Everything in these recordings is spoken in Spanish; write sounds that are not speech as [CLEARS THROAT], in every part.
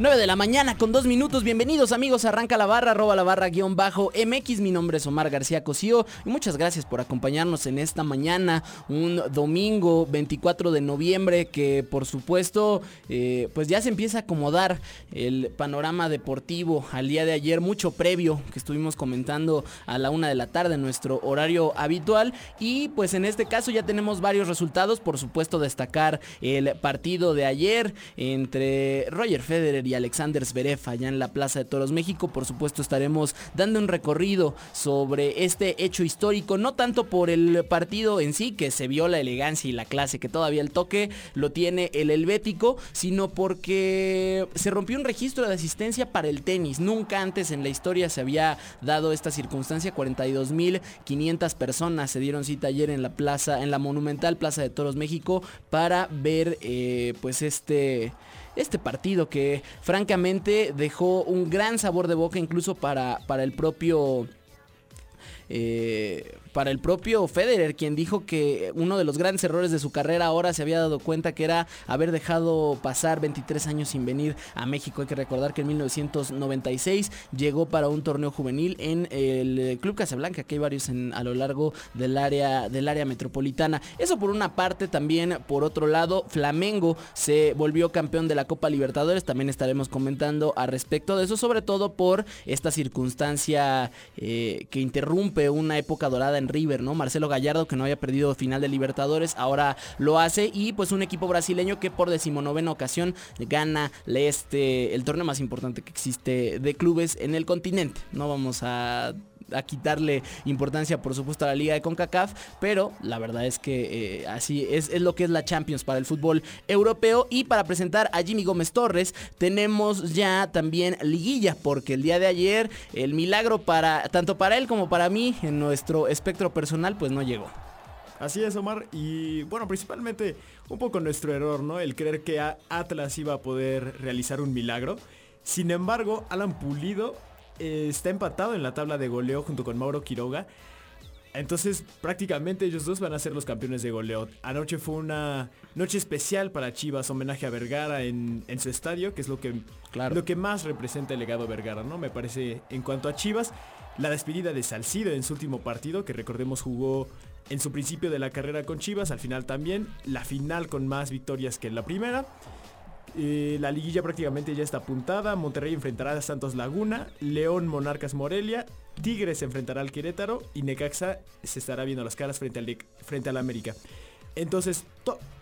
9 de la mañana con 2 minutos. Bienvenidos amigos. Arranca la barra, arroba la barra guion bajo MX. Mi nombre es Omar García Cosío y muchas gracias por acompañarnos en esta mañana. Un domingo 24 de noviembre que por supuesto eh, pues ya se empieza a acomodar el panorama deportivo al día de ayer. Mucho previo que estuvimos comentando a la una de la tarde nuestro horario habitual. Y pues en este caso ya tenemos varios resultados. Por supuesto destacar el partido de ayer entre Roger Federer y Alexander Zverev allá en la Plaza de Toros México. Por supuesto estaremos dando un recorrido sobre este hecho histórico, no tanto por el partido en sí, que se vio la elegancia y la clase, que todavía el toque lo tiene el helvético, sino porque se rompió un registro de asistencia para el tenis. Nunca antes en la historia se había dado esta circunstancia. 42.500 personas se dieron cita ayer en la plaza, en la monumental Plaza de Toros México para ver eh, pues este este partido que francamente dejó un gran sabor de boca incluso para, para el propio... Eh, para el propio Federer, quien dijo que uno de los grandes errores de su carrera ahora se había dado cuenta que era haber dejado pasar 23 años sin venir a México. Hay que recordar que en 1996 llegó para un torneo juvenil en el Club Casablanca, que hay varios a lo largo del área, del área metropolitana. Eso por una parte, también por otro lado, Flamengo se volvió campeón de la Copa Libertadores. También estaremos comentando al respecto de eso, sobre todo por esta circunstancia eh, que interrumpe una época dorada en River, ¿no? Marcelo Gallardo que no había perdido final de Libertadores, ahora lo hace y pues un equipo brasileño que por decimonovena ocasión gana este, el torneo más importante que existe de clubes en el continente. No vamos a a quitarle importancia por supuesto a la liga de CONCACAF, pero la verdad es que eh, así es, es, lo que es la Champions para el fútbol europeo y para presentar a Jimmy Gómez Torres tenemos ya también liguilla porque el día de ayer el milagro para tanto para él como para mí en nuestro espectro personal pues no llegó. Así es, Omar. Y bueno, principalmente un poco nuestro error, ¿no? El creer que Atlas iba a poder realizar un milagro. Sin embargo, Alan Pulido eh, está empatado en la tabla de goleo junto con Mauro Quiroga. Entonces prácticamente ellos dos van a ser los campeones de goleo. Anoche fue una noche especial para Chivas, homenaje a Vergara en, en su estadio, que es lo que, claro. lo que más representa el legado Vergara, ¿no? Me parece en cuanto a Chivas, la despedida de Salcido en su último partido, que recordemos jugó en su principio de la carrera con Chivas, al final también, la final con más victorias que en la primera. Eh, la liguilla prácticamente ya está apuntada. Monterrey enfrentará a Santos Laguna, León Monarcas Morelia, Tigres enfrentará al Querétaro y Necaxa se estará viendo las caras frente al, frente al América. Entonces,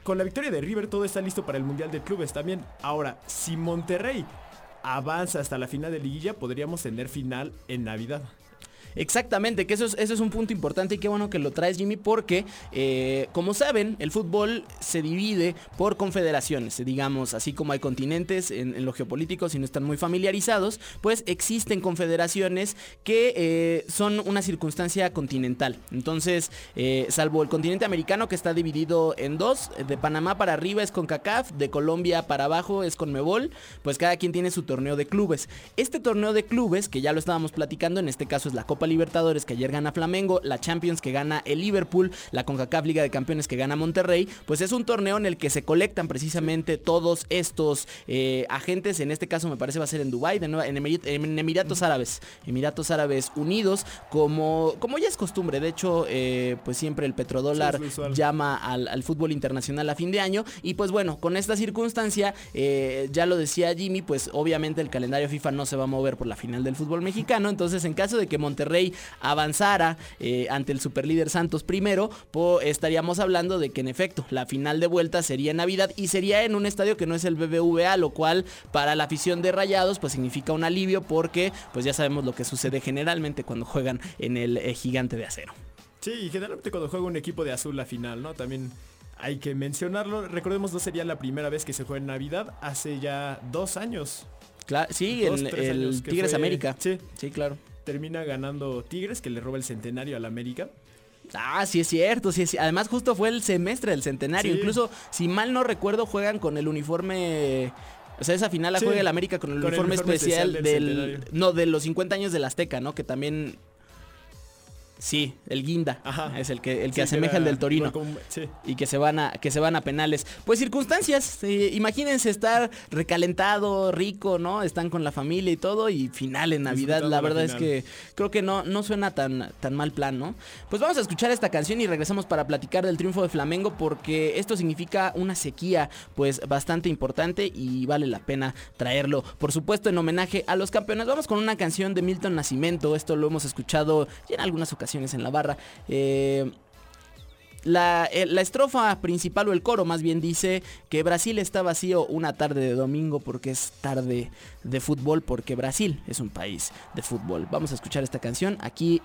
con la victoria de River todo está listo para el Mundial de Clubes también. Ahora, si Monterrey avanza hasta la final de liguilla, podríamos tener final en Navidad. Exactamente, que eso es, eso es un punto importante y qué bueno que lo traes Jimmy porque eh, como saben el fútbol se divide por confederaciones, digamos, así como hay continentes en, en lo geopolítico si no están muy familiarizados, pues existen confederaciones que eh, son una circunstancia continental. Entonces, eh, salvo el continente americano que está dividido en dos, de Panamá para arriba es con CACAF, de Colombia para abajo es con Mebol, pues cada quien tiene su torneo de clubes. Este torneo de clubes, que ya lo estábamos platicando, en este caso es la Copa Libertadores que ayer gana Flamengo, la Champions que gana el Liverpool, la CONCACAF Liga de Campeones que gana Monterrey, pues es un torneo en el que se colectan precisamente todos estos eh, agentes, en este caso me parece va a ser en nuevo, en, en, Emiratos Árabes, Emiratos Árabes Unidos, como, como ya es costumbre, de hecho, eh, pues siempre el petrodólar sí, llama al, al, fútbol internacional a fin de año, y pues bueno, con esta circunstancia, eh, ya lo decía Jimmy, pues obviamente el calendario FIFA no se va a mover por la final del fútbol mexicano, entonces en caso de que Monterrey Monterrey avanzara eh, ante el superlíder Santos primero, estaríamos hablando de que en efecto la final de vuelta sería en Navidad y sería en un estadio que no es el BBVA, lo cual para la afición de Rayados pues significa un alivio porque pues ya sabemos lo que sucede generalmente cuando juegan en el eh, gigante de acero. Sí, y generalmente cuando juega un equipo de azul la final, ¿no? También hay que mencionarlo. Recordemos, no sería la primera vez que se juega en Navidad, hace ya dos años. Claro, sí, el Tigres América. Sí, sí, claro. Termina ganando Tigres, que le roba el centenario al América. Ah, sí es cierto, sí Además justo fue el semestre del centenario. Incluso, si mal no recuerdo, juegan con el uniforme... O sea, esa final la juega el América con el, uniforme, especial, del... No, de los 50 años del Azteca, ¿no? Que también Sí, el Guinda. Es el que, el que asemeja el del Torino. Y que se van a, que se van a penales. Pues circunstancias, eh, imagínense estar recalentado, rico, ¿no? Están con la familia y todo. Y final en Navidad. La verdad es que creo que no, no suena tan, tan mal plan, ¿no? Pues vamos a escuchar esta canción y regresamos para platicar del triunfo de Flamengo. Porque esto significa una sequía, pues bastante importante. Y vale la pena traerlo. Por supuesto, en homenaje a los campeones. Vamos con una canción de Milton Nacimiento. Esto lo hemos escuchado ya en algunas ocasiones en la barra. Eh, la, eh, la, estrofa principal o el coro más bien dice que Brasil está vacío una tarde de domingo porque es tarde de fútbol, porque Brasil es un país de fútbol. Vamos a escuchar esta canción. Aquí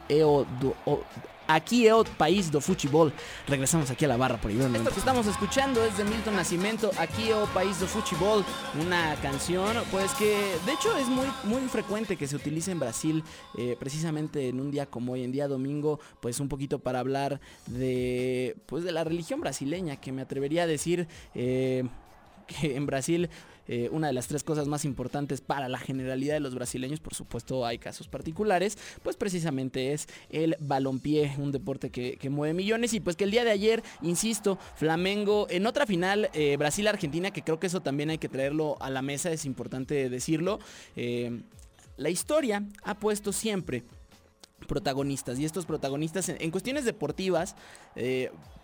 Aquí es país do futebol. Regresamos aquí a la barra por Ibero. Esto que estamos escuchando es de Milton Nacimiento, Aquí es país do futebol, una canción pues que de hecho es muy muy frecuente que se utilice en Brasil eh, precisamente en un día como hoy en día domingo, pues un poquito para hablar de pues de la religión brasileña que me atrevería a decir eh, [LAUGHS] que en Brasil eh, una de las tres cosas más importantes para la generalidad de los brasileños, por supuesto hay casos particulares, pues precisamente es el balompié, un deporte que, mueve millones y pues que el día de ayer, insisto, Flamengo en otra final, eh, Brasil-Argentina, que creo que eso también hay que traerlo a la mesa, es importante decirlo, eh, la historia ha puesto siempre protagonistas y estos protagonistas en, cuestiones deportivas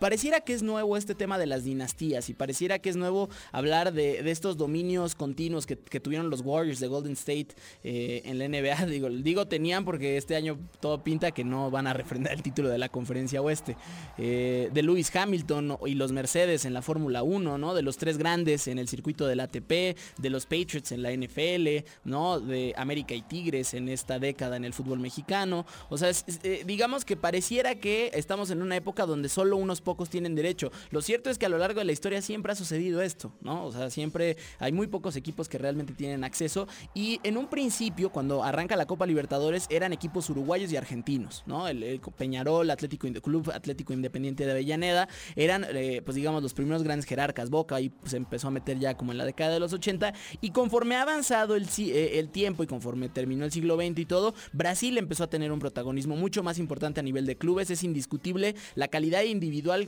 pareciera que es nuevo este tema de las dinastías y pareciera que es nuevo hablar de, estos dominios continuos que, tuvieron los Warriors de Golden State eh, en la NBA [LAUGHS] digo, digo tenían porque este año todo pinta que no van a refrendar el título de la conferencia oeste eh, de Lewis Hamilton y los Mercedes en la Fórmula 1 ¿no? de los tres grandes en el circuito del ATP de los Patriots en la NFL ¿no? de América y Tigres en esta década en el fútbol mexicano o sea, eh, digamos que pareciera que estamos en una época donde solo unos tienen derecho. Lo cierto es que a lo largo de la historia siempre ha sucedido esto, ¿no? O sea, siempre hay muy pocos equipos que realmente tienen acceso. Y en un principio, cuando arranca la Copa Libertadores, eran equipos uruguayos y argentinos, ¿no? El, Peñarol, Atlético Club Atlético Independiente de Avellaneda, eran, eh, pues digamos, los primeros grandes jerarcas. Boca y se empezó a meter ya como en la década de los 80. Y conforme ha avanzado el, eh, el tiempo y conforme terminó el siglo XX y todo, Brasil empezó a tener un protagonismo mucho más importante a nivel de clubes. Es indiscutible la calidad individual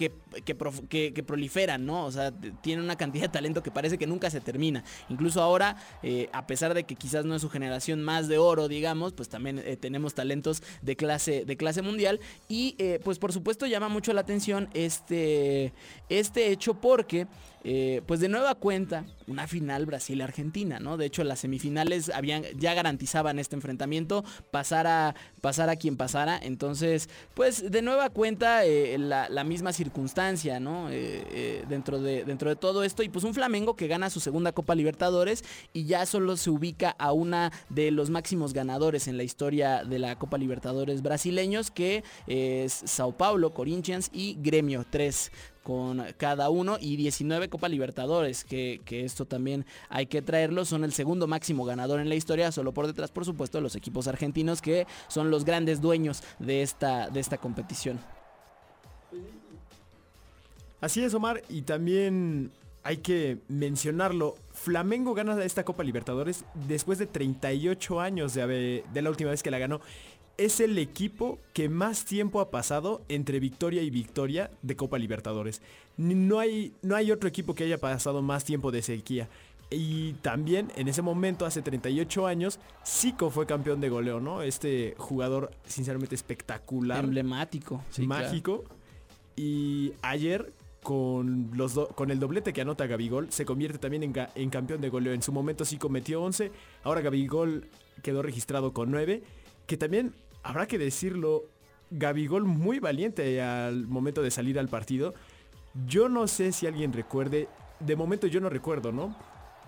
que, que, proliferan, ¿no? O sea, tienen una cantidad de talento que parece que nunca se termina. Incluso ahora, eh, a pesar de que quizás no es su generación más de oro, digamos, pues también eh, tenemos talentos de clase, de clase mundial. Y eh, pues por supuesto llama mucho la atención este, este hecho porque eh, pues de nueva cuenta, una final Brasil-Argentina, ¿no? De hecho, las semifinales habían, ya garantizaban este enfrentamiento, pasara, quien pasara. Entonces, pues de nueva cuenta, eh, la, misma circunstancia, ¿no? Eh, dentro, de, dentro de todo esto. Y pues un Flamengo que gana su segunda Copa Libertadores y ya solo se ubica a una de los máximos ganadores en la historia de la Copa Libertadores brasileños, que es Sao Paulo, Corinthians y Gremio, tres con cada uno. Y 19 Copa Libertadores, que, esto también hay que traerlo, son el segundo máximo ganador en la historia, solo por detrás por supuesto de los equipos argentinos que son los grandes dueños de esta, de esta competición. Así es Omar y también hay que mencionarlo, Flamengo gana esta Copa Libertadores después de 38 años de, de la última vez que la ganó es el equipo que más tiempo ha pasado entre victoria y victoria de Copa Libertadores. No hay, no hay otro equipo que haya pasado más tiempo de sequía. Y también en ese momento, hace 38 años, Zico fue campeón de goleo, ¿no? Este jugador sinceramente espectacular. Emblemático. mágico. Y ayer, con, los con el doblete que anota Gabigol, se convierte también en, en campeón de goleo. En su momento Zico metió 11, ahora Gabigol quedó registrado con 9. Que también habrá que decirlo, Gabigol muy valiente al momento de salir al partido. Yo no sé si alguien recuerde, de momento yo no recuerdo, ¿no?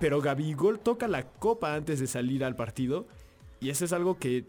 Pero Gabigol toca la copa antes de salir al partido y eso es algo que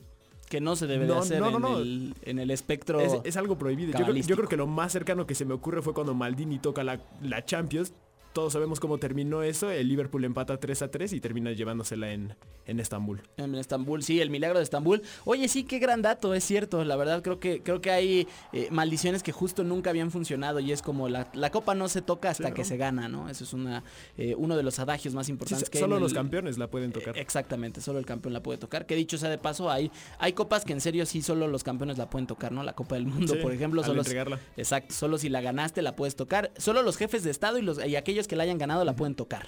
que no se debe de hacer no, no, en. El, en el espectro. es, es algo prohibido. Yo creo, yo creo que lo más cercano que se me ocurre fue cuando Maldini toca la, la Champions. Todos sabemos cómo terminó eso. El Liverpool empata 3 a 3 y termina llevándosela en, en Estambul. En Estambul, sí, el milagro de Estambul. Oye, sí, qué gran dato, es cierto. La verdad, creo que, creo que hay eh, maldiciones que justo nunca habían funcionado y es como la, la copa no se toca hasta Claro. que se gana, ¿no? Eso es una, eh, uno de los adagios más Sí, importantes que hay solo los el- campeones la pueden tocar. Eh, Exactamente, solo el campeón la puede tocar. Que dicho sea de paso, hay, hay copas que en serio sí solo los campeones la pueden tocar, ¿no? La Copa del Mundo, Sí, por ejemplo, solo entregarla. Exacto, solo si la ganaste la puedes tocar. Solo los jefes de estado y los y aquellos que la hayan ganado la pueden tocar.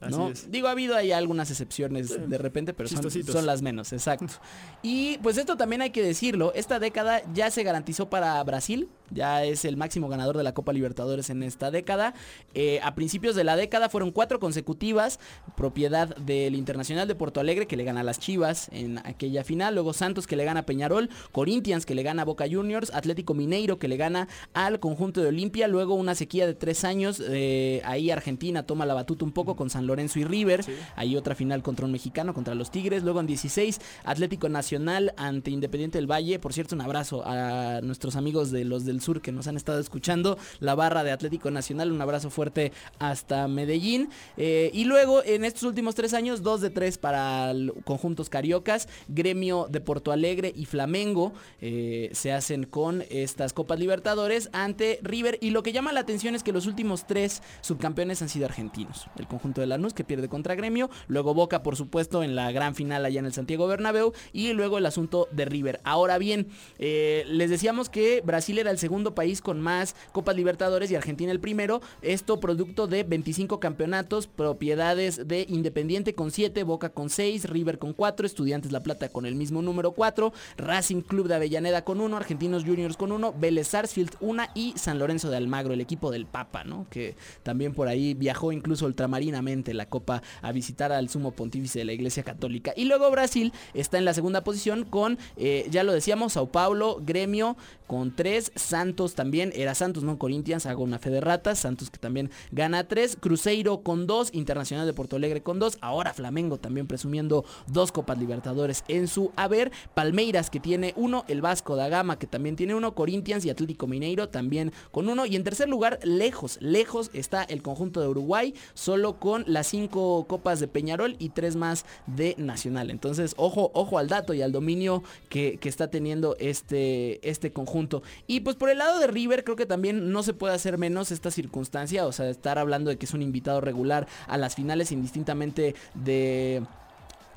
¿no? Digo, ha habido ahí algunas excepciones de repente, pero son, son las menos, exacto. Y pues esto también hay que decirlo, esta década ya se garantizó para Brasil, ya es el máximo ganador de la Copa Libertadores en esta década. Eh, a principios de la década fueron cuatro consecutivas, propiedad del Internacional de Porto Alegre que le gana a las Chivas en aquella final, luego Santos que le gana a Peñarol, Corinthians que le gana a Boca Juniors, Atlético Mineiro que le gana al conjunto de Olimpia, luego una sequía de tres años, eh, ahí Argentina toma la batuta un poco con San Lorenzo y River, Sí. ahí otra final contra un mexicano, contra los Tigres, luego en 16 Atlético Nacional ante Independiente del Valle, por cierto un abrazo a nuestros amigos de los del sur que nos han estado escuchando, la barra de Atlético Nacional, un abrazo fuerte hasta Medellín, Eh, y luego en estos últimos tres años, dos de tres para conjuntos cariocas, Gremio de Porto Alegre y Flamengo eh, se hacen con estas Copas Libertadores ante River, y lo que llama la atención es que los últimos tres subcampeones han sido argentinos, el conjunto de Lanús que pierde contra Gremio, luego Boca por supuesto en la gran final allá en el Santiago Bernabéu y luego el asunto de River. Ahora bien, eh, les decíamos que Brasil era el país con más Copas Libertadores y Argentina el primero, esto producto de 25 campeonatos, propiedades de Independiente con 7, Boca con 6, River con 4, Estudiantes La Plata con el mismo número 4, Racing Club de Avellaneda con 1, Argentinos Juniors con 1, Vélez Sarsfield 1 y San Lorenzo de Almagro, el equipo del Papa, ¿no? Que también por ahí viajó incluso ultramarinamente la Copa a visitar al sumo pontífice de la Iglesia Católica. Y luego Brasil está en la segunda posición con, eh, ya lo decíamos, Sao Paulo, Gremio con 3, Santos también, era Santos, no Corinthians, hago una fe de ratas, Santos que también gana 3, Cruzeiro con 2, Internacional de Porto Alegre con 2, ahora Flamengo también presumiendo dos Copas Libertadores en su haber, Palmeiras que tiene uno, el Vasco da Gama que también tiene uno, Corinthians y Atlético Mineiro también con uno, y en tercer lugar, lejos, lejos está el conjunto de Uruguay, solo con las cinco copas de Peñarol y tres más de Nacional. Entonces, ojo, ojo al dato y al dominio que, que está teniendo este, este conjunto. Y pues por el lado de River, creo que también no se puede hacer menos esta circunstancia, o sea, estar hablando de que es un invitado regular a las finales indistintamente de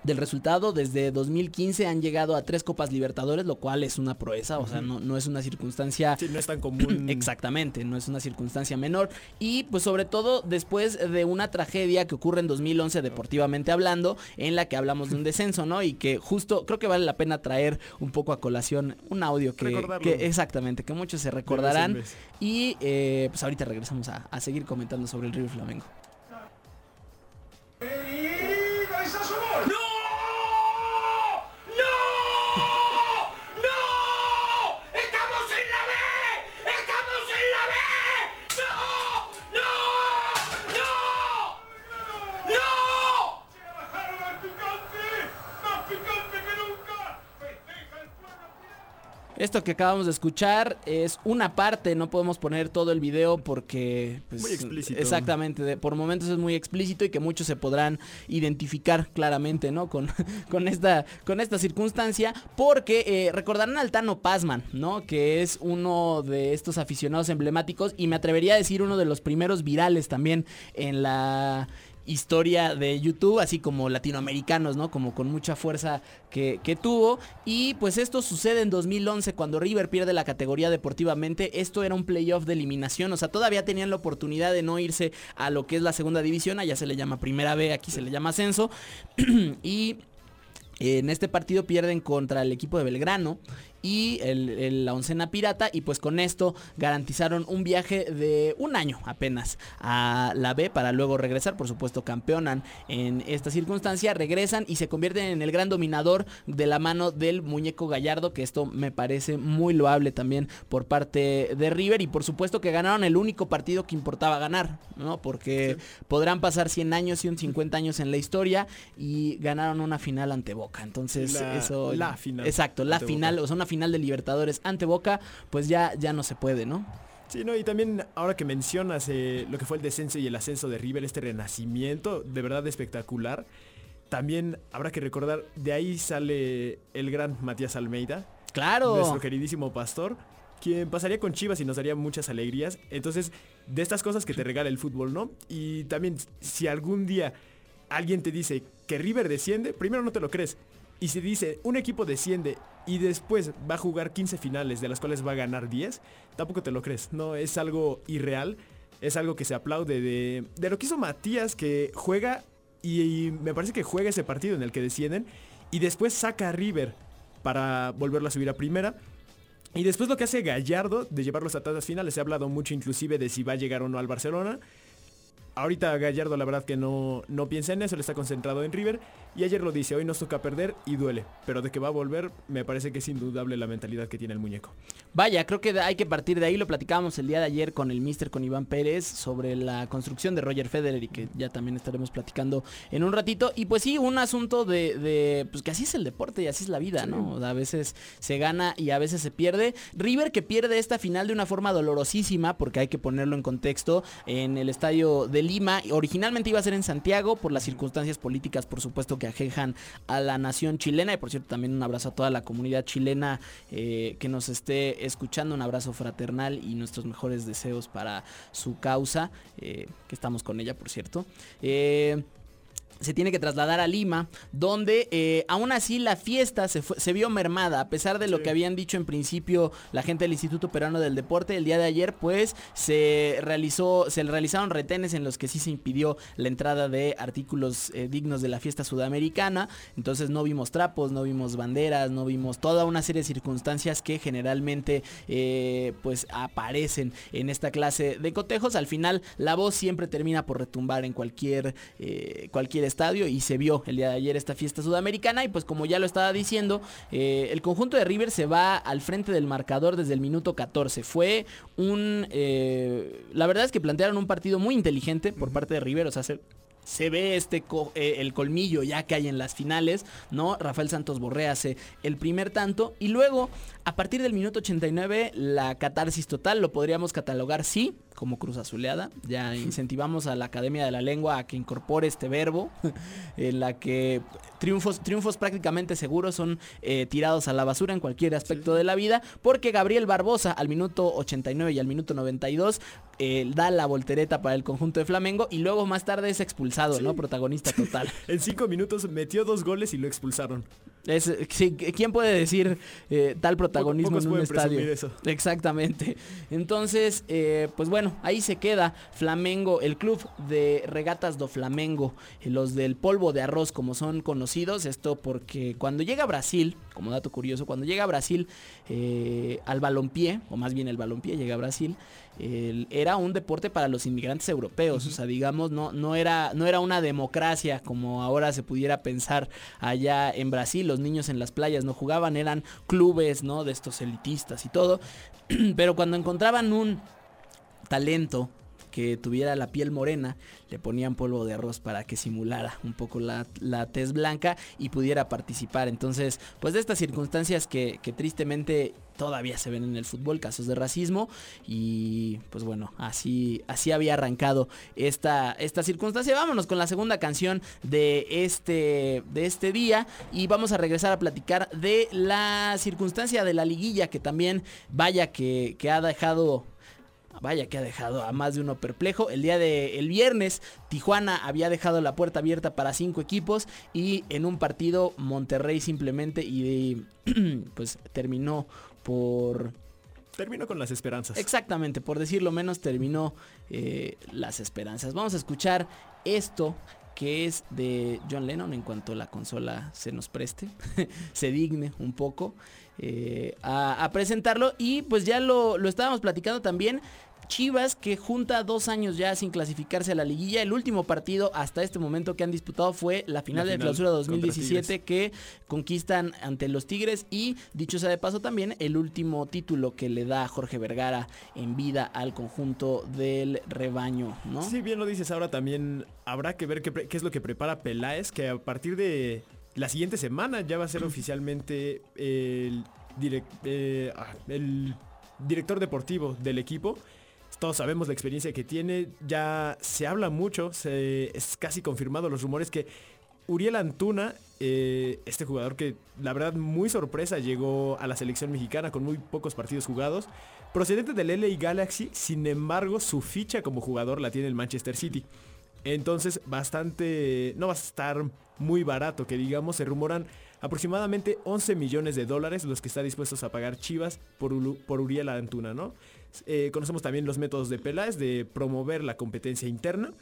del resultado. Desde 2015 han llegado a tres Copas Libertadores, lo cual es una proeza, o sea, no, no es una circunstancia Sí, no es tan común. [CLEARS THROAT] Exactamente, no es una circunstancia menor. Y pues sobre todo después de una tragedia que ocurre en 2011 deportivamente hablando, en la que hablamos de un descenso, ¿no? Y que justo creo que vale la pena traer un poco a colación un audio que, que- exactamente, que muchos se vez recordarán. vez. Y eh, pues ahorita regresamos a, a seguir comentando sobre el River Flamengo. Esto que acabamos de escuchar es una parte, no podemos poner todo el video porque... pues, Muy explícito. Exactamente, de- por momentos es muy explícito y que muchos se podrán identificar claramente, ¿no? Con, [LAUGHS] con, esta, con esta circunstancia, porque eh, recordarán al Tano Pazman, ¿no? Que es uno de estos aficionados emblemáticos y me atrevería a decir uno de los primeros virales también en la historia de YouTube, así como latinoamericanos, ¿no? Como con mucha fuerza que, tuvo. Y pues esto sucede en 2011 cuando River pierde la categoría deportivamente. Esto era un playoff de eliminación, o sea, todavía tenían la oportunidad de no irse a lo que es la segunda división, allá se le llama primera B, aquí se le llama ascenso. [CLEARS THROAT] y en este partido pierden contra el equipo de Belgrano y el- el- la oncena pirata y pues con esto garantizaron un viaje de un año apenas a la B para luego regresar, por supuesto campeonan en esta circunstancia, regresan y se convierten en el gran dominador de la mano del muñeco Gallardo, que esto me parece muy loable también por parte de River y por supuesto que ganaron el único partido que importaba ganar, ¿no? Porque podrán pasar 100 años y un 50 años en la historia y ganaron una final ante Boca. Entonces, La- eso la final Exacto, la final, Boca. o sea, una final de Libertadores ante Boca, pues ya ya no se puede, ¿no? Sí, no, y también ahora que mencionas eh, lo que fue el descenso y el ascenso de River, este renacimiento, de verdad espectacular. También habrá que recordar, de ahí sale el gran Matías Almeida, Claro. nuestro queridísimo pastor, quien pasaría con Chivas y nos daría muchas alegrías. Entonces, de estas cosas que te regala el fútbol, ¿no? Y también, si algún día alguien te dice que River desciende, primero no te lo crees. Y si dice un equipo desciende y después va a jugar 15 finales de las cuales va a ganar 10, tampoco te lo crees. No, es algo irreal. Es algo que se aplaude de, de lo que hizo Matías, que juega y, y me parece que juega ese partido en el que descienden y después saca a River para volverlo a subir a primera. Y después lo que hace Gallardo de llevarlos a tantas finales, se ha hablado mucho inclusive de si va a llegar o no al Barcelona. Ahorita Gallardo la verdad que no, no piensa en eso, le está concentrado en River. Y ayer lo dice, hoy nos toca perder y duele. Pero de que va a volver, me parece que es indudable la mentalidad que tiene el muñeco. Vaya, creo que hay que partir de ahí. Lo platicábamos el día de ayer con el Mister, con Iván Pérez, sobre la construcción de Roger Federer y que ya también estaremos platicando en un ratito. Y pues sí, un asunto de, de, pues que así es el deporte y así es la vida, ¿no? A veces se gana y a veces se pierde. River que pierde esta final de una forma dolorosísima, porque hay que ponerlo en contexto, en el estadio de Lima. Originalmente iba a ser en Santiago por las circunstancias políticas, por supuesto, que ajejan a la nación chilena. Y por cierto, también un abrazo a toda la comunidad chilena eh, que nos esté escuchando. Un abrazo fraternal y nuestros mejores deseos para su causa, eh, que estamos con ella, por cierto. Eh, se tiene que trasladar a Lima, donde eh, aún así la fiesta se, fue- se vio mermada, a pesar de lo Sí. que habían dicho en principio la gente del Instituto Peruano del Deporte, el día de ayer pues se realizó, se realizaron retenes en los que sí se impidió la entrada de artículos eh, dignos de la fiesta sudamericana, entonces no vimos trapos, no vimos banderas, no vimos toda una serie de circunstancias que generalmente eh, pues aparecen en esta clase de cotejos, al final la voz siempre termina por retumbar en cualquier, cualquier estadio y se vio el día de ayer esta fiesta sudamericana y pues como ya lo estaba diciendo, eh, el conjunto de River se va al frente del marcador desde el minuto 14. Fue un... eh, la verdad es que plantearon un partido muy inteligente por parte de River, o sea, se, se ve este co- eh, el colmillo ya que hay en las finales, ¿no? Rafael Santos Borré hace el primer tanto y luego a partir del minuto 89 la catarsis total lo podríamos catalogar sí como cruz azuleada, ya [LAUGHS] incentivamos a la Academia de la Lengua a que incorpore este verbo [LAUGHS] en la que triunfos triunfos prácticamente seguros son eh, tirados a la basura en cualquier aspecto de la vida porque Gabriel Barbosa al minuto 89 y al minuto 92 eh, da la voltereta para el conjunto de Flamengo y luego más tarde es expulsado, ¿no? Protagonista total. [LAUGHS] En cinco minutos metió dos goles y lo expulsaron. Es, sí, ¿Quién puede decir eh, tal protagonismo en un estadio? eso. Exactamente. Entonces, eh, pues bueno, ahí se queda Flamengo, el club de regatas do Flamengo, los del polvo de arroz como son conocidos. Esto porque cuando llega a Brasil, como dato curioso, cuando llega a Brasil eh, al balompié, o más bien el balompié llega a Brasil, era un deporte para los inmigrantes europeos, o sea, digamos, no, no, era, no era una democracia como ahora se pudiera pensar allá en Brasil, los niños en las playas no jugaban, eran clubes, ¿no? De estos elitistas y todo, [CLEARS THROAT] pero cuando encontraban un talento que tuviera la piel morena, le ponían polvo de arroz para que simulara un poco la, la tez blanca y pudiera participar. Entonces, pues de estas circunstancias que, que tristemente todavía se ven en el fútbol, casos de racismo y pues bueno, así, así había arrancado esta, esta circunstancia. Vámonos con la segunda canción de este, de este día y vamos a regresar a platicar de la circunstancia de la liguilla que también vaya que, que ha dejado Vaya que ha dejado a más de uno perplejo. El día de el viernes, Tijuana había dejado la puerta abierta para cinco equipos y en un partido Monterrey simplemente y [CLEARS THROAT] pues terminó por Terminó con las esperanzas. exactamente por decirlo menos terminó eh, las esperanzas. Vamos a escuchar esto que es de John Lennon en cuanto la consola se nos preste, [LAUGHS] se digne un poco eh, a, a presentarlo. Y pues ya lo, lo estábamos platicando también. Chivas que junta dos años ya sin clasificarse a la liguilla. El último partido hasta este momento que han disputado fue la final La de final clausura contra 2017 que conquistan ante los Tigres y dicho sea de paso también el último título que le da Jorge Vergara en vida al conjunto del rebaño, ¿no? Sí, bien lo dices ahora también. Habrá que ver qué, es lo que prepara Peláez, que a partir de la siguiente semana ya va a ser [CLEARS THROAT] oficialmente el, eh, ah, el director deportivo del equipo. Todos sabemos la experiencia que tiene, ya se habla mucho, se, es casi confirmado los rumores que Uriel Antuna, eh, este jugador que la verdad muy sorpresa llegó a la selección mexicana con muy pocos partidos jugados, procedente del LA Galaxy, sin embargo su ficha como jugador la tiene el Manchester City. Entonces bastante, no va a estar muy barato que digamos, se rumoran aproximadamente 11 millones de dólares los que está dispuestos a pagar Chivas por, por Uriel Antuna, ¿no? Eh, conocemos también los métodos de Peláez de promover la competencia interna,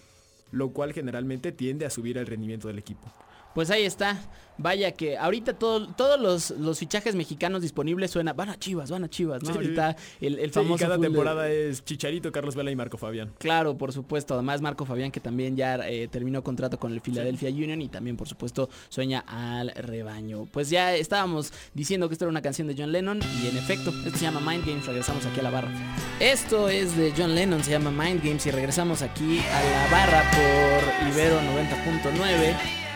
lo cual generalmente tiende a subir el rendimiento del equipo. Pues ahí está. Vaya que ahorita todo- todos los, los fichajes mexicanos disponibles suena, van a Chivas, van a Chivas, ¿no? Sí. Ahorita el, el Sí, famoso cada fútbol- temporada es Chicharito, Carlos Vela y Marco Fabián. Claro, por supuesto. Además, Marco Fabián, que también ya eh, terminó contrato con el Philadelphia Union y también, por supuesto, sueña al rebaño. Pues ya estábamos diciendo que esto era una canción de John Lennon y en efecto, esto se llama Mind Games. Regresamos aquí a la barra. Esto es de John Lennon, se llama Mind Games y regresamos aquí a la barra por Ibero 90.9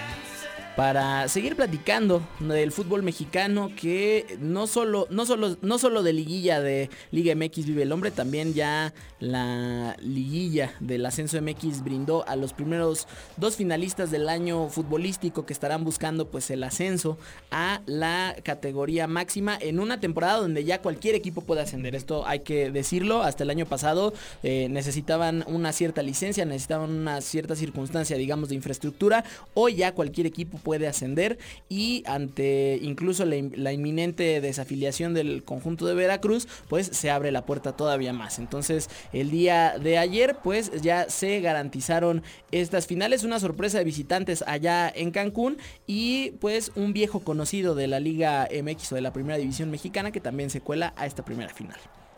para seguir platicando del fútbol mexicano que no solo, no solo, no solo de liguilla de Liga MX vive el hombre, también ya la liguilla del ascenso MX brindó a los primeros dos finalistas del año futbolístico que estarán buscando pues el ascenso a la categoría máxima en una temporada donde ya cualquier equipo puede ascender. Esto hay que decirlo, hasta el año pasado eh, necesitaban una cierta licencia, necesitaban una cierta circunstancia, digamos, de infraestructura. Hoy ya cualquier equipo puede ascender y ante incluso la, in- la inminente desafiliación del conjunto de Veracruz, pues se abre la puerta todavía más. Entonces, el día de ayer, pues ya se garantizaron estas finales, una sorpresa de visitantes allá en Cancún y pues un viejo conocido de la Liga MX o de la Primera División Mexicana que también se cuela a esta primera final.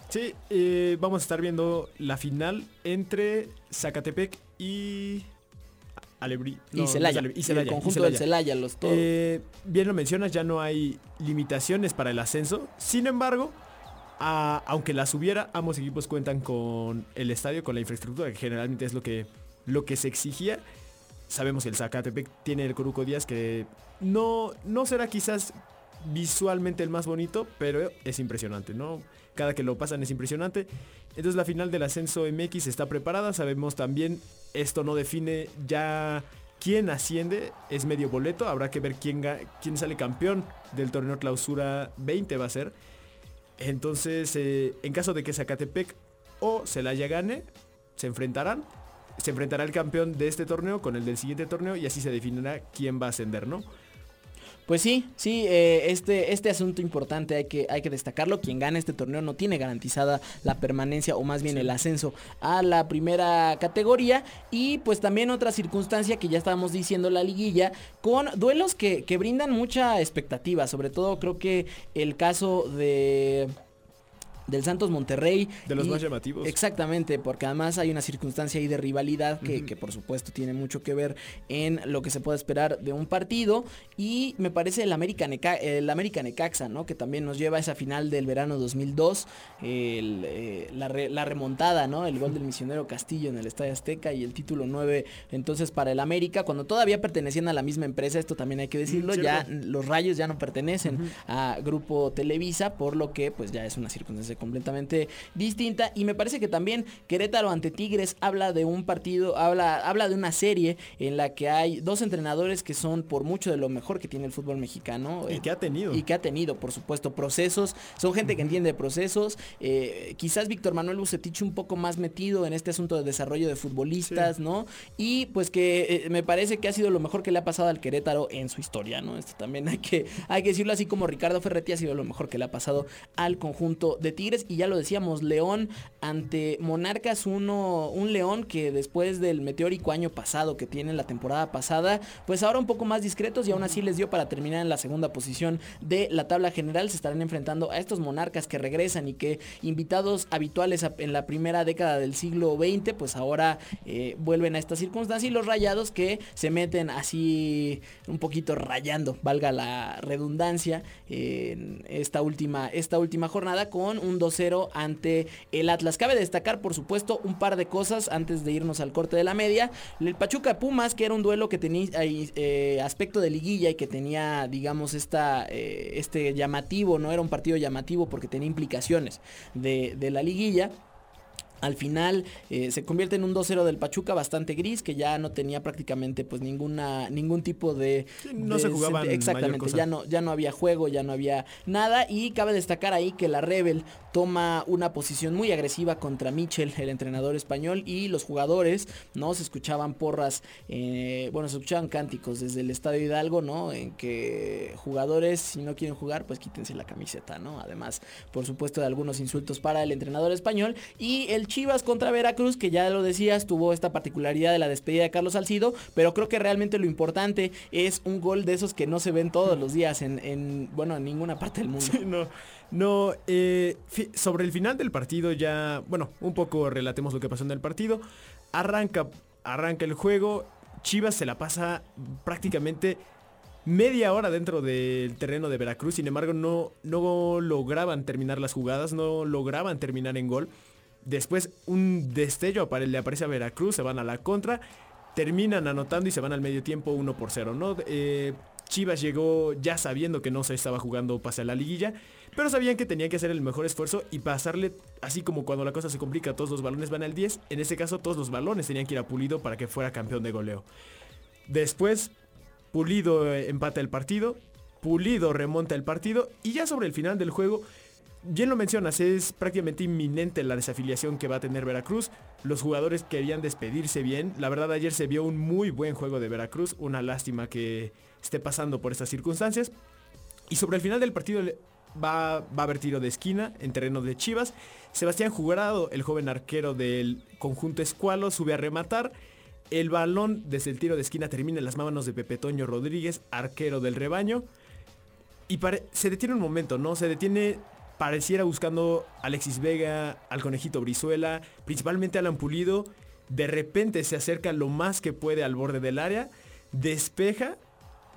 Sí, eh, vamos a estar viendo la final entre Zacatepec y Alebrí. y no, no Celaya, Alebrí, y Celaya, el conjunto del Celaya, los todos. Eh, bien lo mencionas, ya no hay limitaciones para el ascenso. Sin embargo, a- aunque las hubiera, ambos equipos cuentan con el estadio, con la infraestructura, que generalmente es lo que, lo que se exigía. Sabemos que el Zacatepec tiene el Coruco Díaz, que no, no será quizás visualmente el más bonito, pero es impresionante, ¿no? Cada que lo pasan es impresionante. Entonces la final del ascenso MX está preparada. Sabemos también, esto no define ya quién asciende, es medio boleto. Habrá que ver quién, sale campeón del torneo clausura 20 va a ser. Entonces, eh, en caso de que Zacatepec o Celaya gane, se enfrentarán. Se enfrentará el campeón de este torneo con el del siguiente torneo y así se definirá quién va a ascender, ¿no? Pues sí, sí, eh, este, este asunto importante hay que, hay que destacarlo. Quien gane este torneo no tiene garantizada la permanencia o más bien el ascenso a la primera categoría. Y pues también otra circunstancia que ya estábamos diciendo, la liguilla, con duelos que, que brindan mucha expectativa. Sobre todo creo que el caso de... Del Santos Monterrey. De los y- más llamativos. Exactamente, porque además hay una circunstancia ahí de rivalidad que, que por supuesto tiene mucho que ver en lo que se puede esperar de un partido. Y me parece el América, Neca- el América Necaxa, ¿no? Que también nos lleva a esa final del verano 2002. el, eh, la, re- la remontada, ¿no? El gol del misionero Castillo en el Estadio Azteca y el título 9 entonces para el América. Cuando todavía pertenecían a la misma empresa, esto también hay que decirlo, Mm, ya cierto. los rayos ya no pertenecen a Grupo Televisa, por lo que pues ya es una circunstancia completamente distinta. Y me parece que también Querétaro ante Tigres habla de un partido, habla, habla de una serie en la que hay dos entrenadores que son por mucho de lo mejor que tiene el fútbol mexicano. Y eh, que ha tenido. y que ha tenido, por supuesto, procesos. Son gente que entiende de procesos. eh, quizás Víctor Manuel Bucetich un poco más metido en este asunto de desarrollo de futbolistas, ¿no? Y pues que eh, me parece que ha sido lo mejor que le ha pasado al Querétaro en su historia, ¿no? Esto también hay que, hay que decirlo así como Ricardo Ferretti ha sido lo mejor que le ha pasado al conjunto de Tigres. Y ya lo decíamos, León ante Monarcas, uno, un León que después del meteórico año pasado que tiene la temporada pasada, pues ahora un poco más discretos y aún así les dio para terminar en la segunda posición de la tabla general. Se estarán enfrentando a estos Monarcas que regresan y que invitados habituales en la primera década del siglo XX, pues ahora eh, vuelven a esta circunstancia y los rayados que se meten así un poquito rayando, valga la redundancia, en esta última, esta última jornada con un 2-0 ante el Atlas. Cabe destacar, por supuesto, un par de cosas antes de irnos al corte de la media. El Pachuca Pumas, que era un duelo que tenía ahí, eh, aspecto de liguilla y que tenía, digamos, esta, eh, este llamativo, no era un partido llamativo porque tenía implicaciones de la liguilla. Al final eh, se convierte en un 2-0 del Pachuca bastante gris, que ya no tenía prácticamente pues ninguna ningún tipo de... no de se jugaba Exactamente, ya no, ya no había juego, ya no había nada. Y cabe destacar ahí que la Rebel toma una posición muy agresiva contra Michel, el entrenador español, y los jugadores, ¿no? Se escuchaban porras, eh, bueno, se escuchaban cánticos desde el Estadio Hidalgo, ¿no? En que jugadores, si no quieren jugar, pues quítense la camiseta, ¿no? Además, por supuesto, de algunos insultos para el entrenador español. Y el Chivas contra Veracruz, que ya lo decías, tuvo esta particularidad de la despedida de Carlos Salcido, pero creo que realmente lo importante es un gol de esos que no se ven todos los días en, en bueno, en ninguna parte del mundo. No, no, eh, sobre el final del partido ya, bueno, un poco relatemos lo que pasó en el partido. Arranca, arranca el juego, Chivas se la pasa prácticamente media hora dentro del terreno de Veracruz, sin embargo no, no lograban terminar las jugadas, no lograban terminar en gol. Después un destello le aparece a Veracruz, se van a la contra, terminan anotando y se van al medio tiempo 1 por 0. ¿no? Eh, Chivas llegó ya sabiendo que no se estaba jugando pase a la liguilla, pero sabían que tenían que hacer el mejor esfuerzo y pasarle, así como cuando la cosa se complica, todos los balones van al 10, en este caso todos los balones tenían que ir a Pulido para que fuera campeón de goleo. Después, Pulido eh, empata el partido, Pulido remonta el partido y ya sobre el final del juego, bien lo mencionas, es prácticamente inminente la desafiliación que va a tener Veracruz. Los jugadores querían despedirse bien. La verdad ayer se vio un muy buen juego de Veracruz, una lástima que esté pasando por estas circunstancias. Y sobre el final del partido va, va a haber tiro de esquina en terreno de Chivas. Sebastián Jurado, el joven arquero del conjunto Escualo, sube a rematar. El balón desde el tiro de esquina termina en las manos de Pepe Toño Rodríguez, arquero del rebaño. Y se detiene un momento, ¿no? Se detiene, pareciera buscando Alexis Vega, al conejito Brizuela, principalmente a Alan Pulido. De repente se acerca lo más que puede al borde del área, despeja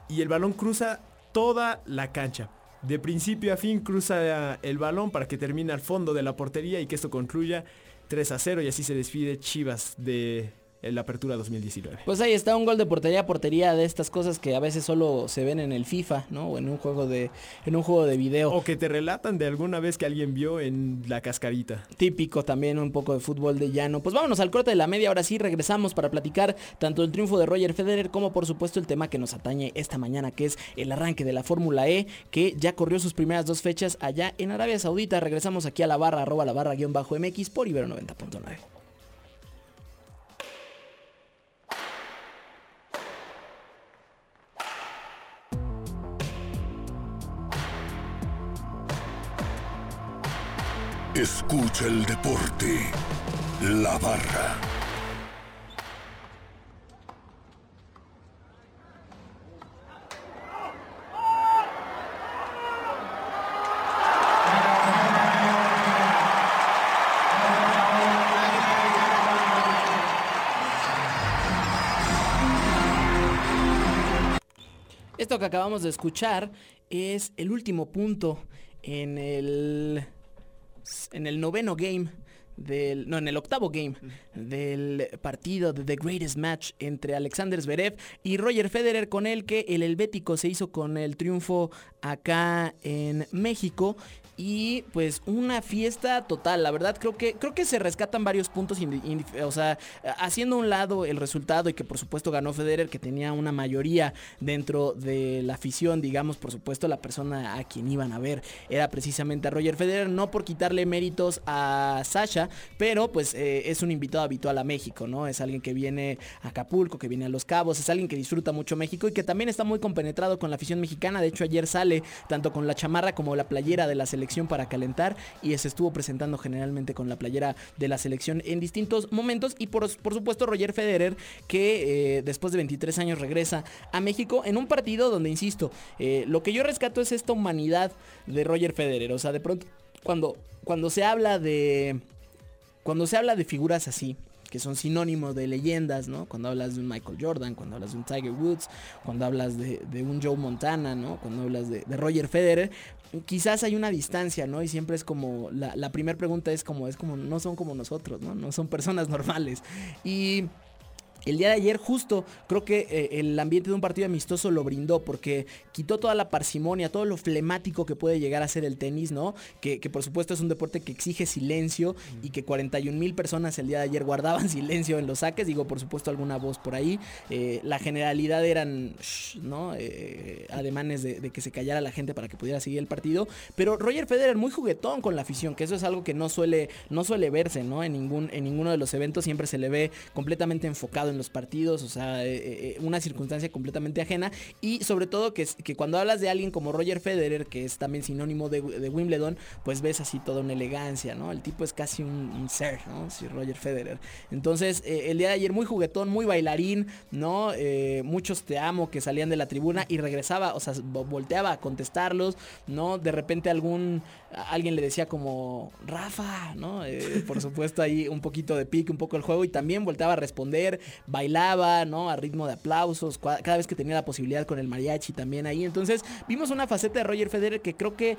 y el balón cruza toda la cancha. De principio a fin cruza el balón para que termine al fondo de la portería y que esto concluya 3 a 0 y así se despide Chivas de la apertura 2019. Pues ahí está un gol de portería a portería de estas cosas que a veces solo se ven en el FIFA, ¿no? O en un juego de, en un juego de video. O que te relatan de alguna vez que alguien vio en la cascarita. Típico también un poco de fútbol de llano. Pues vámonos al corte de la media, ahora sí regresamos para platicar tanto el triunfo de Roger Federer como por supuesto el tema que nos atañe esta mañana, que es el arranque de la Fórmula E, que ya corrió sus primeras dos fechas allá en Arabia Saudita. Regresamos aquí a la barra, arroba la barra guion bajo MX por Ibero 90.9. Escucha el deporte. La barra. Esto que acabamos de escuchar es el último punto en el en el noveno game no en el octavo game del partido de The Greatest Match entre Alexander Zverev y Roger Federer con el que el helvético se hizo con el triunfo acá en México. Y pues una fiesta total, la verdad creo que creo que se rescatan varios puntos, o sea, haciendo un lado el resultado y que por supuesto ganó Federer que tenía una mayoría dentro de la afición, digamos, por supuesto la persona a quien iban a ver era precisamente a Roger Federer, no por quitarle méritos a Sasha, Pero pues eh, es un invitado habitual a México, ¿no? Es alguien que viene a Acapulco, que viene a Los Cabos, es alguien que disfruta mucho México y que también está muy compenetrado con la afición mexicana. De hecho, ayer sale tanto con la chamarra como la playera de la selección para calentar y se estuvo presentando generalmente con la playera de la selección en distintos momentos y por, por supuesto Roger Federer que eh, después de 23 años regresa a México en un partido donde, insisto, eh, lo que yo rescato es esta humanidad de Roger Federer. O sea, de pronto, cuando, cuando se habla de... Cuando se habla de figuras así, que son sinónimos de leyendas, ¿no? Cuando hablas de un Michael Jordan, cuando hablas de un Tiger Woods, cuando hablas de, un Joe Montana, ¿no? Cuando hablas de, de, Roger Federer, quizás hay una distancia, ¿no? Y siempre es como, la, la primera pregunta es como, es como, no son como nosotros, ¿no? No son personas normales. Y el día de ayer justo creo que eh, el ambiente de un partido amistoso lo brindó porque quitó toda la parsimonia, todo lo flemático que puede llegar a ser el tenis, ¿no? Que, por supuesto es un deporte que exige silencio y que 41 mil personas el día de ayer guardaban [LAUGHS] silencio en los saques, digo por supuesto alguna voz por ahí, eh, la generalidad eran, ¿no? Eh, ademanes de, de, que se callara la gente para que pudiera seguir el partido, pero Roger Federer muy juguetón con la afición, que eso es algo que no suele, no suele verse, ¿no? En, ningún, en ninguno de los eventos siempre se le ve completamente enfocado en los partidos, o sea, eh, eh, una circunstancia completamente ajena y sobre todo que, que, cuando hablas de alguien como Roger Federer, que es también sinónimo de, Wimbledon, pues ves así toda una elegancia, ¿no? El tipo es casi un, ser, ¿no? Sí, Roger Federer. Entonces, eh, el día de ayer muy juguetón, muy bailarín, ¿no? Muchos te amo que salían de la tribuna y regresaba, o sea, volteaba a contestarlos, ¿no? De repente algún, alguien le decía como, Rafa, ¿no? Por supuesto ahí un poquito de pique, un poco el juego y también volteaba a responder, bailaba, ¿no? A ritmo de aplausos, cada vez que tenía la posibilidad con el mariachi también ahí. Entonces vimos una faceta de Roger Federer que creo que eh,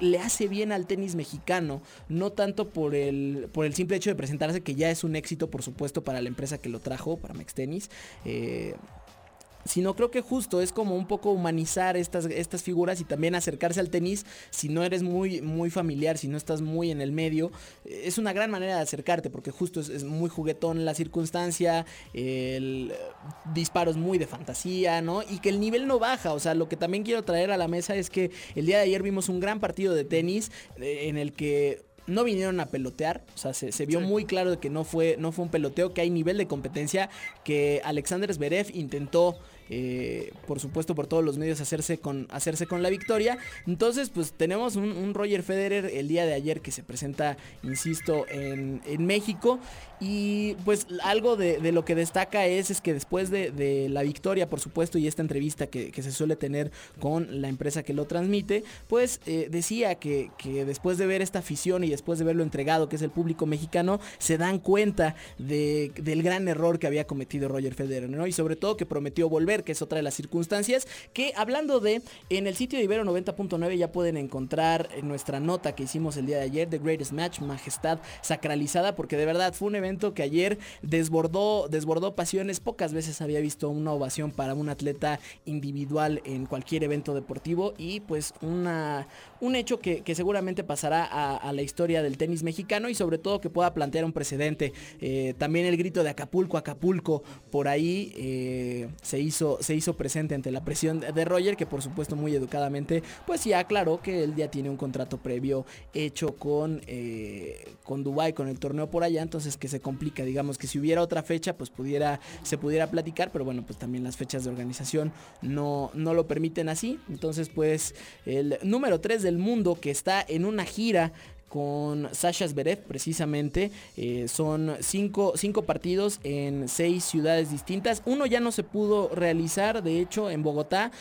le hace bien al tenis mexicano, no tanto por el, por el simple hecho de presentarse, que ya es un éxito, por supuesto, para la empresa que lo trajo, para Mex Tennis. Eh, sino creo que justo es como un poco humanizar estas, estas figuras y también acercarse al tenis si no eres muy, muy familiar, si no estás muy en el medio, es una gran manera de acercarte porque justo es, muy juguetón la circunstancia, el disparo es muy de fantasía, ¿no? Y que el nivel no baja, o sea, lo que también quiero traer a la mesa es que el día de ayer vimos un gran partido de tenis eh, en el que no vinieron a pelotear, o sea, se, se vio sí. muy claro de que no fue, no fue un peloteo, que hay nivel de competencia, que Alexander Zverev intentó eh, por supuesto por todos los medios hacerse con, hacerse con la victoria. Entonces pues tenemos un, un, Roger Federer el día de ayer que se presenta, insisto, en, en México. Y pues algo de, lo que destaca es, es que después de, la victoria, por supuesto, y esta entrevista que, se suele tener con la empresa que lo transmite, pues eh, decía que, que, después de ver esta afición y después de verlo entregado, que es el público mexicano, se dan cuenta de, del gran error que había cometido Roger Federer, ¿no? Y sobre todo que prometió volver que es otra de las circunstancias, que hablando de, en el sitio de Ibero 90.9 ya pueden encontrar nuestra nota que hicimos el día de ayer, The Greatest Match, Majestad Sacralizada, porque de verdad fue un evento que ayer desbordó, desbordó pasiones, pocas veces había visto una ovación para un atleta individual en cualquier evento deportivo y pues una, un hecho que, seguramente pasará a, a, la historia del tenis mexicano y sobre todo que pueda plantear un precedente. Eh, también el grito de Acapulco, Acapulco, por ahí eh, se hizo se hizo presente ante la presión de Roger, que por supuesto muy educadamente, pues ya aclaró que él ya tiene un contrato previo hecho con, eh, con Dubai, con el torneo por allá, entonces que se complica, digamos que si hubiera otra fecha, pues pudiera, se pudiera platicar, pero bueno, pues también las fechas de organización no, no lo permiten así. Entonces, pues el número 3 del mundo que está en una gira con Sasha Zverev precisamente. Eh, son cinco, cinco, partidos en seis ciudades distintas. Uno ya no se pudo realizar, de hecho, en Bogotá,